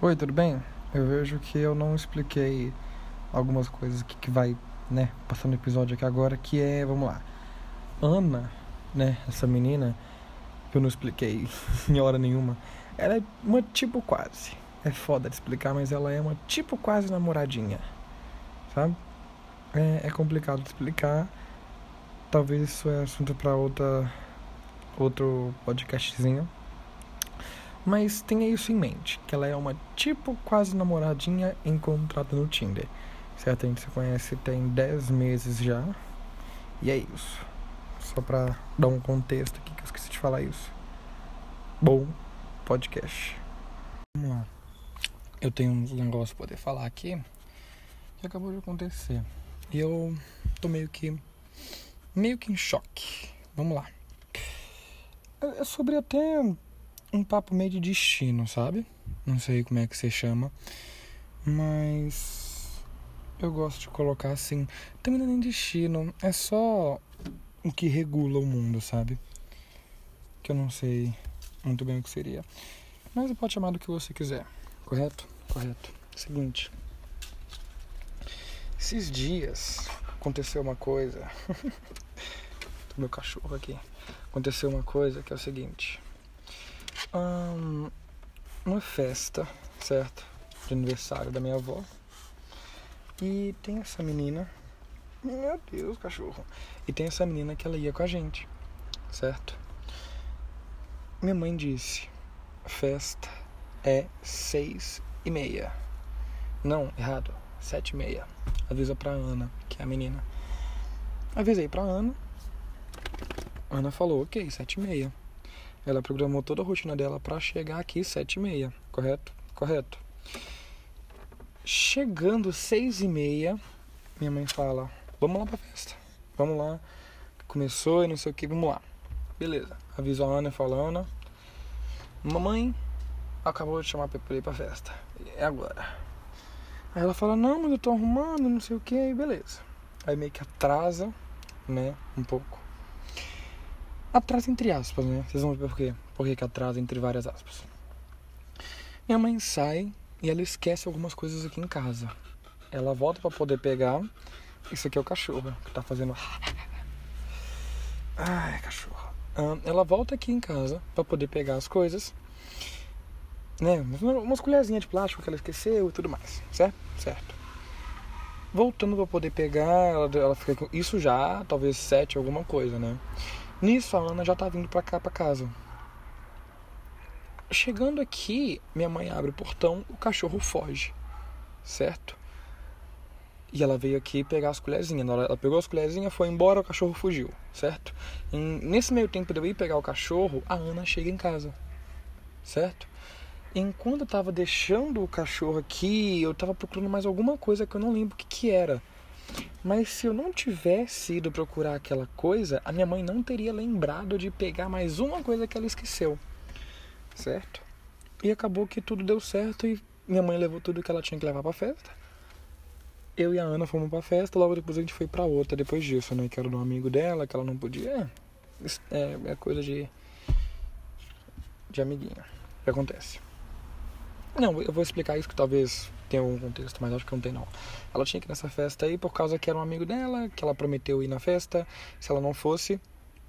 Oi, tudo bem? Eu vejo que eu não expliquei algumas coisas que, que vai, né, passando o episódio aqui agora, que é, vamos lá. Ana, né, essa menina, que eu não expliquei em hora nenhuma, ela é uma tipo quase. É foda de explicar, mas ela é uma tipo quase namoradinha, sabe? É, é complicado de explicar. Talvez isso é assunto para outra outro podcastzinho. Mas tenha isso em mente, que ela é uma tipo quase namoradinha encontrada no Tinder. Certo? A gente se conhece tem 10 meses já. E é isso. Só pra dar um contexto aqui que eu esqueci de falar isso. Bom podcast. Vamos lá. Eu tenho uns negócios pra poder falar aqui que acabou de acontecer. E eu tô meio que. meio que em choque. Vamos lá. É sobre até um papo meio de destino, sabe? Não sei como é que você chama, mas eu gosto de colocar assim. Também não é nem destino, é só o que regula o mundo, sabe? Que eu não sei muito bem o que seria. Mas pode chamar do que você quiser, correto? Correto. Seguinte. Esses dias aconteceu uma coisa. meu cachorro aqui. Aconteceu uma coisa que é o seguinte um, uma festa, certo? De aniversário da minha avó. E tem essa menina. Meu Deus, cachorro. E tem essa menina que ela ia com a gente, certo? Minha mãe disse: festa é seis e meia. Não, errado. Sete e meia. Avisa pra Ana, que é a menina. Avisei pra Ana. Ana falou, ok, sete e meia. Ela programou toda a rotina dela para chegar aqui sete e meia, correto? Correto. Chegando seis e meia, minha mãe fala, vamos lá pra festa. Vamos lá. Começou e não sei o que, vamos lá. Beleza. Aviso a Ana falando. Mamãe acabou de chamar pra ir pra festa. É agora. Aí ela fala, não, mas eu tô arrumando, não sei o que, beleza. Aí meio que atrasa, né, um pouco. Atrasa entre aspas, né? Vocês vão ver por quê. Por que, atrasa entre várias aspas. Minha mãe sai e ela esquece algumas coisas aqui em casa. Ela volta para poder pegar. Isso aqui é o cachorro que tá fazendo. Ai, cachorro. ela volta aqui em casa para poder pegar as coisas. Né? Umas colherzinhas de plástico que ela esqueceu e tudo mais. Certo? Certo. Voltando para poder pegar, ela, ela fica com isso já, talvez sete alguma coisa, né? Nisso a Ana já tá vindo pra cá, pra casa. Chegando aqui, minha mãe abre o portão, o cachorro foge, certo? E ela veio aqui pegar as colherzinhas. Ela pegou as colherzinhas, foi embora, o cachorro fugiu, certo? E nesse meio tempo de eu ir pegar o cachorro, a Ana chega em casa, certo? Enquanto eu tava deixando o cachorro aqui, eu tava procurando mais alguma coisa que eu não lembro o que, que era. Mas se eu não tivesse ido procurar aquela coisa, a minha mãe não teria lembrado de pegar mais uma coisa que ela esqueceu. Certo? E acabou que tudo deu certo e minha mãe levou tudo que ela tinha que levar pra festa. Eu e a Ana fomos pra festa, logo depois a gente foi pra outra depois disso, né? Que era um amigo dela, que ela não podia. É, é coisa de. de amiguinha. que acontece. Não, eu vou explicar isso que talvez tenha algum contexto, mas acho que não tem não. Ela tinha que ir nessa festa aí por causa que era um amigo dela, que ela prometeu ir na festa. Se ela não fosse,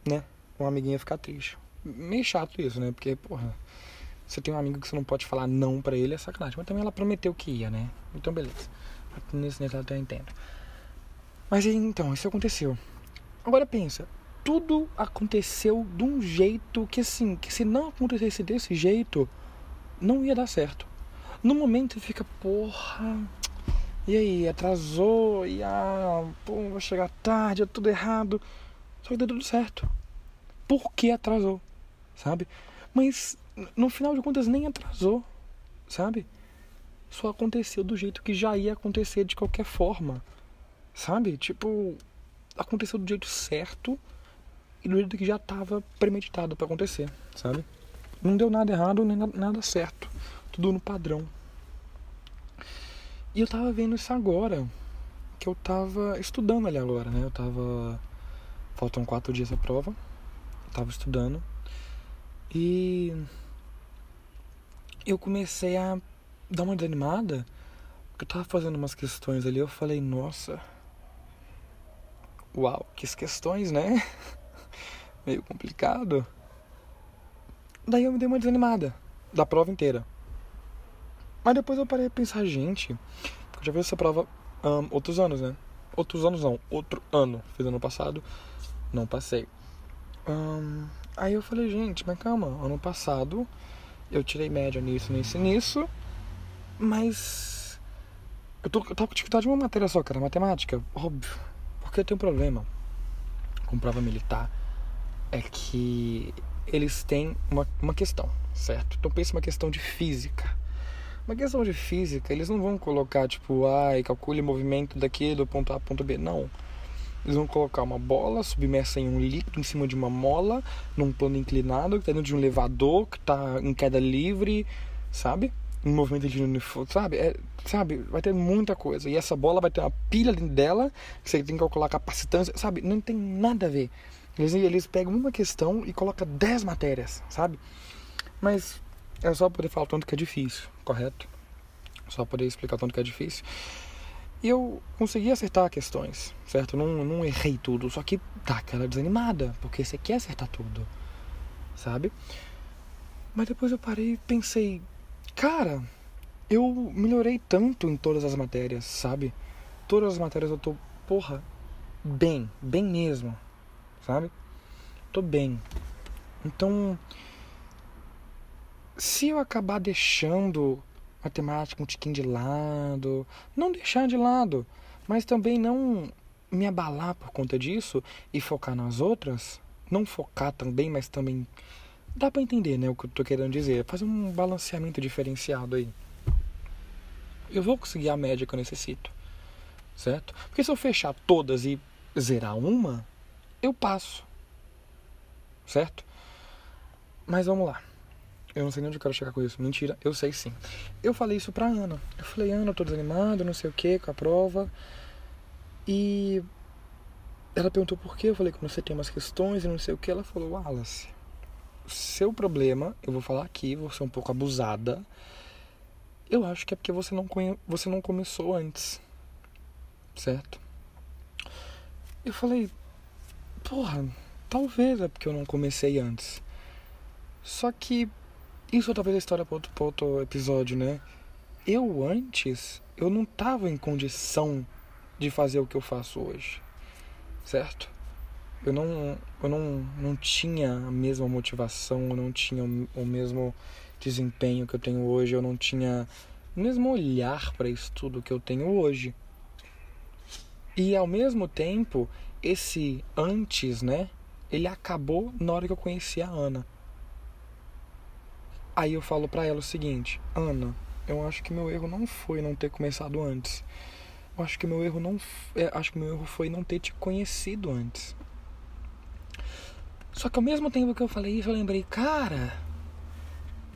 né, um amiguinho ia ficar triste. Meio chato isso, né? Porque, porra, você tem um amigo que você não pode falar não pra ele, é sacanagem. Mas também ela prometeu que ia, né? Então, beleza. Nesse até eu entendo. Mas então, isso aconteceu. Agora pensa, tudo aconteceu de um jeito que assim, que se não acontecesse desse jeito, não ia dar certo. No momento fica, porra, e aí, atrasou, e ah, pô, vai chegar tarde, é tudo errado. Só que deu tudo certo. Por que atrasou? Sabe? Mas no final de contas nem atrasou, sabe? Só aconteceu do jeito que já ia acontecer de qualquer forma. Sabe? Tipo, aconteceu do jeito certo e do jeito que já estava premeditado para acontecer, sabe? Não deu nada errado nem nada certo tudo no padrão. E eu tava vendo isso agora, que eu tava estudando ali agora, né? Eu tava. Faltam quatro dias a prova. Eu tava estudando. E eu comecei a dar uma desanimada. Porque eu tava fazendo umas questões ali, eu falei, nossa. Uau, que questões, né? Meio complicado. Daí eu me dei uma desanimada da prova inteira. Mas depois eu parei a pensar, gente, eu já fiz essa prova um, outros anos, né? Outros anos não, outro ano. Fiz ano passado, não passei. Um, aí eu falei, gente, mas calma, ano passado eu tirei média nisso, nisso nisso, mas eu, tô, eu tava com dificuldade de uma matéria só, cara, matemática, óbvio. Porque tem um problema com prova militar, é que eles têm uma, uma questão, certo? Então pensa uma questão de física. Uma questão de física, eles não vão colocar tipo, ai, calcule o movimento daqui do ponto A ponto B. Não. Eles vão colocar uma bola submersa em um líquido em cima de uma mola, num plano inclinado, que está dentro de um elevador, que está em queda livre, sabe? Um movimento de uniforme, sabe? É, sabe? Vai ter muita coisa. E essa bola vai ter uma pilha dentro dela, que você tem que calcular capacitância, sabe? Não tem nada a ver. Eles, eles pegam uma questão e colocam 10 matérias, sabe? Mas é só poder falar o tanto que é difícil, correto? Só poder explicar o tanto que é difícil. E eu consegui acertar questões, certo? Não, não errei tudo, só que dá aquela desanimada, porque você quer acertar tudo, sabe? Mas depois eu parei e pensei, cara, eu melhorei tanto em todas as matérias, sabe? Todas as matérias eu tô, porra, bem, bem mesmo, sabe? Tô bem. Então, se eu acabar deixando matemática um tiquinho de lado, não deixar de lado, mas também não me abalar por conta disso e focar nas outras, não focar também, mas também dá para entender, né, o que eu tô querendo dizer, fazer um balanceamento diferenciado aí. Eu vou conseguir a média que eu necessito, certo? Porque se eu fechar todas e zerar uma, eu passo, certo? Mas vamos lá. Eu não sei nem onde eu quero chegar com isso. Mentira, eu sei sim. Eu falei isso pra Ana. Eu falei, Ana, eu tô desanimado, não sei o que, com a prova. E ela perguntou por quê. Eu falei que você tem umas questões e não sei o que. Ela falou, Wallace, seu problema, eu vou falar aqui, vou ser um pouco abusada. Eu acho que é porque você não, conhe... você não começou antes. Certo? Eu falei, porra, talvez é porque eu não comecei antes. Só que isso talvez a história para outro, outro episódio, né? Eu antes, eu não tava em condição de fazer o que eu faço hoje, certo? Eu não, eu não, não tinha a mesma motivação, eu não tinha o mesmo desempenho que eu tenho hoje, eu não tinha o mesmo olhar para isso tudo que eu tenho hoje. E ao mesmo tempo, esse antes, né? Ele acabou na hora que eu conheci a Ana. Aí eu falo para ela o seguinte: Ana, eu acho que meu erro não foi não ter começado antes. Eu acho que meu erro não, é, acho que meu erro foi não ter te conhecido antes. Só que ao mesmo tempo que eu falei isso, eu lembrei, cara,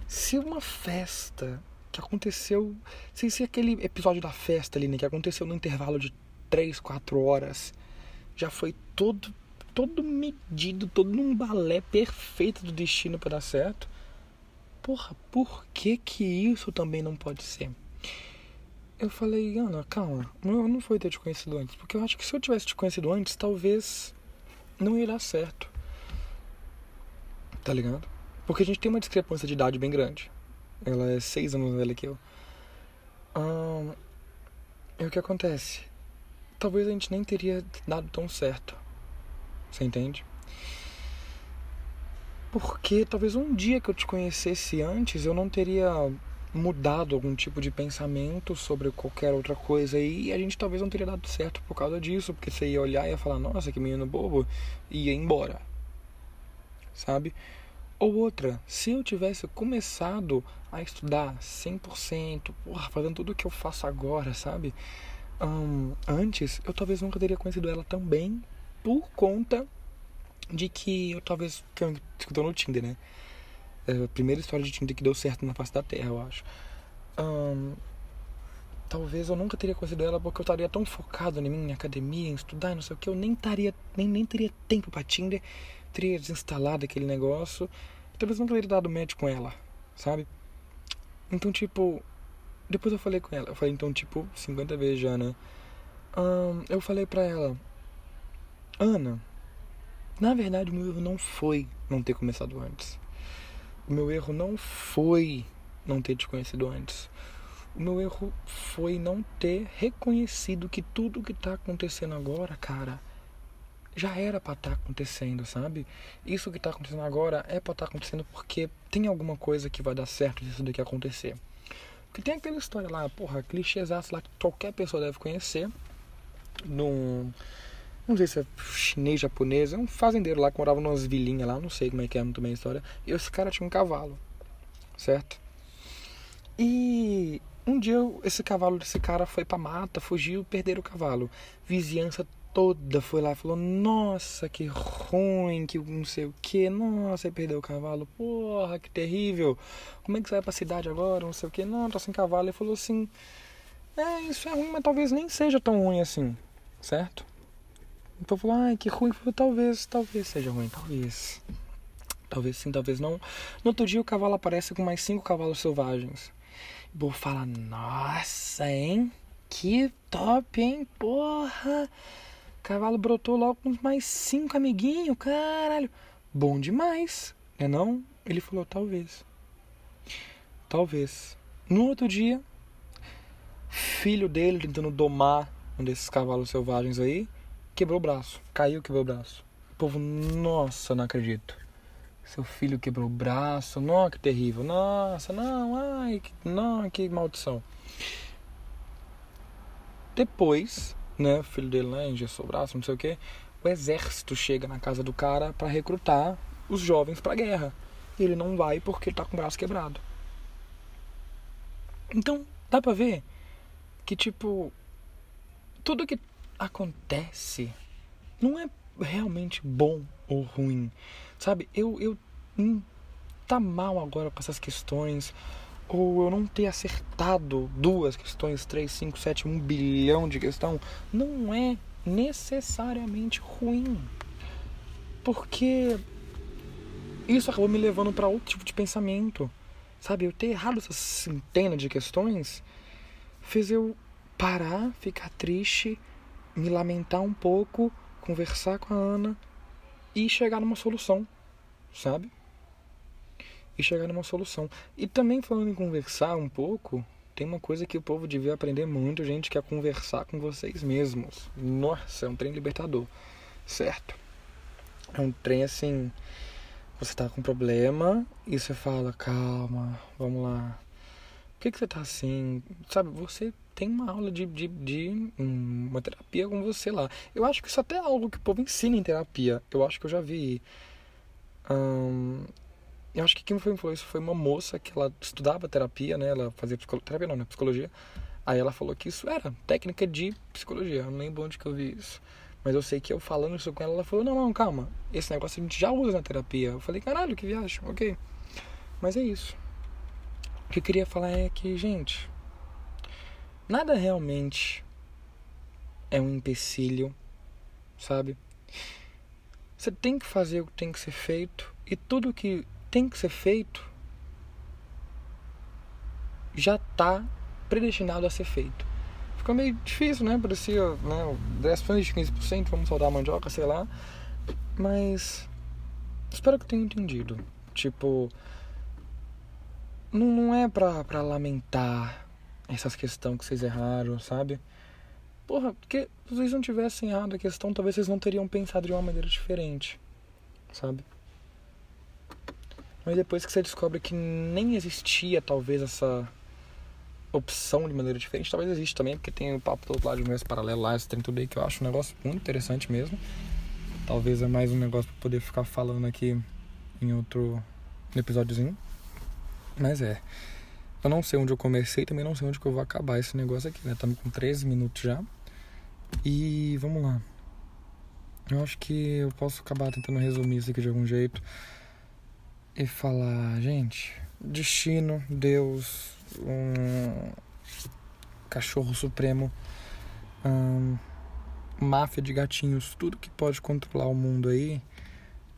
se uma festa que aconteceu, se, se aquele episódio da festa ali, né, que aconteceu no intervalo de 3, 4 horas, já foi todo todo medido, todo num balé perfeito do destino para dar certo porra, por que que isso também não pode ser? Eu falei, Ana, calma, não, não foi ter te conhecido antes, porque eu acho que se eu tivesse te conhecido antes, talvez não ia dar certo. Tá ligado? Porque a gente tem uma discrepância de idade bem grande. Ela é seis anos mais velha que eu. Hum, e o que acontece? Talvez a gente nem teria dado tão certo. Você entende? Porque talvez um dia que eu te conhecesse antes, eu não teria mudado algum tipo de pensamento sobre qualquer outra coisa e a gente talvez não teria dado certo por causa disso, porque você ia olhar e ia falar, nossa, que menino bobo, e ia embora. Sabe? Ou outra, se eu tivesse começado a estudar 100%, porra, fazendo tudo o que eu faço agora, sabe? Um, antes, eu talvez nunca teria conhecido ela também por conta de que eu talvez. que eu escutou no Tinder, né? É a primeira história de Tinder que deu certo na face da Terra, eu acho. Um, talvez eu nunca teria conhecido ela porque eu estaria tão focado em mim, em academia, em estudar, não sei o que, eu nem estaria, nem, nem teria tempo para Tinder, teria desinstalado aquele negócio, talvez nunca teria dado match com ela, sabe? Então, tipo, depois eu falei com ela, eu falei então tipo 50 vezes já, né? Um, eu falei pra ela, Ana, na verdade o meu erro não foi não ter começado antes. O meu erro não foi não ter te conhecido antes. O meu erro foi não ter reconhecido que tudo que tá acontecendo agora, cara, já era para estar tá acontecendo, sabe? Isso que tá acontecendo agora é para estar tá acontecendo porque tem alguma coisa que vai dar certo disso daqui acontecer. Porque tem aquela história lá, porra, clichêzaço lá que qualquer pessoa deve conhecer. Num. Não sei se é chinês, japonês, é um fazendeiro lá que morava numas vilinhas lá, não sei como é que é muito bem a história. E esse cara tinha um cavalo, certo? E um dia esse cavalo desse cara foi pra mata, fugiu, perderam o cavalo. Vizinhança toda foi lá e falou: Nossa, que ruim, que não sei o que, nossa, aí perdeu o cavalo, porra, que terrível. Como é que você vai pra cidade agora? Não sei o que, não, tô sem cavalo. Ele falou assim: É, isso é ruim, mas talvez nem seja tão ruim assim, certo? Então falou: Ai, que ruim. Talvez, talvez seja ruim, talvez. Talvez sim, talvez não. No outro dia o cavalo aparece com mais cinco cavalos selvagens. O povo fala: Nossa, hein? Que top, hein? Porra! Cavalo brotou logo com mais cinco amiguinhos, caralho. Bom demais, né não? Ele falou, talvez. Talvez. No outro dia, filho dele tentando domar um desses cavalos selvagens aí, quebrou o braço. Caiu, quebrou o braço. O povo, nossa, não acredito. Seu filho quebrou o braço, não, que terrível. Nossa, não, ai, que, não, que maldição. Depois, né, o filho dele, né, engessou o braço, não sei o que, o exército chega na casa do cara para recrutar os jovens para guerra. E ele não vai porque ele tá com o braço quebrado. Então, dá pra ver que, tipo, tudo que acontece não é realmente bom ou ruim. Sabe? Eu, eu hum, tá mal agora com essas questões ou eu não ter acertado duas questões, três, cinco, sete, um bilhão de questão, não é necessariamente ruim. Porque isso acabou me levando para outro tipo de pensamento. Sabe, eu ter errado essas centenas de questões fez eu parar, ficar triste, me lamentar um pouco, conversar com a Ana e chegar numa solução, sabe? e chegar numa solução. E também falando em conversar um pouco, tem uma coisa que o povo devia aprender muito, gente, que é conversar com vocês mesmos. Nossa, é um trem libertador, certo? É um trem assim, você tá com um problema e você fala, calma, vamos lá. Por que, que você tá assim? Sabe, você tem uma aula de, de, de hum, uma terapia com você lá. Eu acho que isso até é algo que o povo ensina em terapia. Eu acho que eu já vi. Eu acho que quem foi falou isso foi uma moça que ela estudava terapia, né? Ela fazia psicologia, não, né? Psicologia. Aí ela falou que isso era técnica de psicologia. Eu não lembro onde que eu vi isso. Mas eu sei que eu falando isso com ela, ela falou, não, não, calma. Esse negócio a gente já usa na terapia. Eu falei, caralho, que viagem, ok. Mas é isso. O que eu queria falar é que, gente, nada realmente é um empecilho, sabe? Você tem que fazer o que tem que ser feito e tudo que tem que ser feito já está predestinado a ser feito. Ficou meio difícil, né? Parecia, né? 10% de 15%, vamos soltar a mandioca, sei lá. Mas espero que tenham entendido. Tipo, não, não é pra, pra lamentar essas questões que vocês erraram, sabe? Porra, porque se vocês não tivessem errado a questão, talvez vocês não teriam pensado de uma maneira diferente, sabe? Mas depois que você descobre que nem existia talvez essa opção de maneira diferente, talvez existe também, porque tem o papo do outro lado de universo paralelo lá, esse trem tudo aí que eu acho um negócio muito interessante mesmo. Talvez é mais um negócio para poder ficar falando aqui em outro episódiozinho. Mas é. Eu não sei onde eu comecei, também não sei onde que eu vou acabar esse negócio aqui, né? Estamos com 13 minutos já. E vamos lá. Eu acho que eu posso acabar tentando resumir isso aqui de algum jeito e falar, gente, destino, Deus, um cachorro supremo, um, máfia de gatinhos, tudo que pode controlar o mundo aí,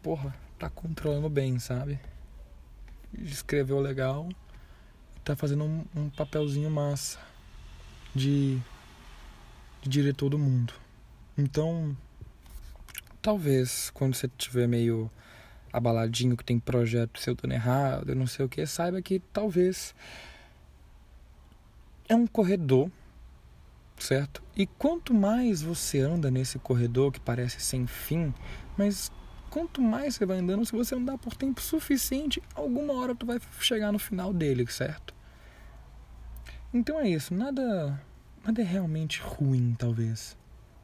porra, tá controlando bem, sabe? Escreveu legal, tá fazendo um, um papelzinho massa de, de diretor do mundo. Então, talvez quando você estiver meio abaladinho, que tem projeto seu dando errado, eu não sei o que, saiba que talvez é um corredor, certo? E quanto mais você anda nesse corredor que parece sem fim, mas quanto mais você vai andando, se você andar por tempo suficiente, alguma hora tu vai chegar no final dele, certo? Então é isso, nada nada é realmente ruim, talvez.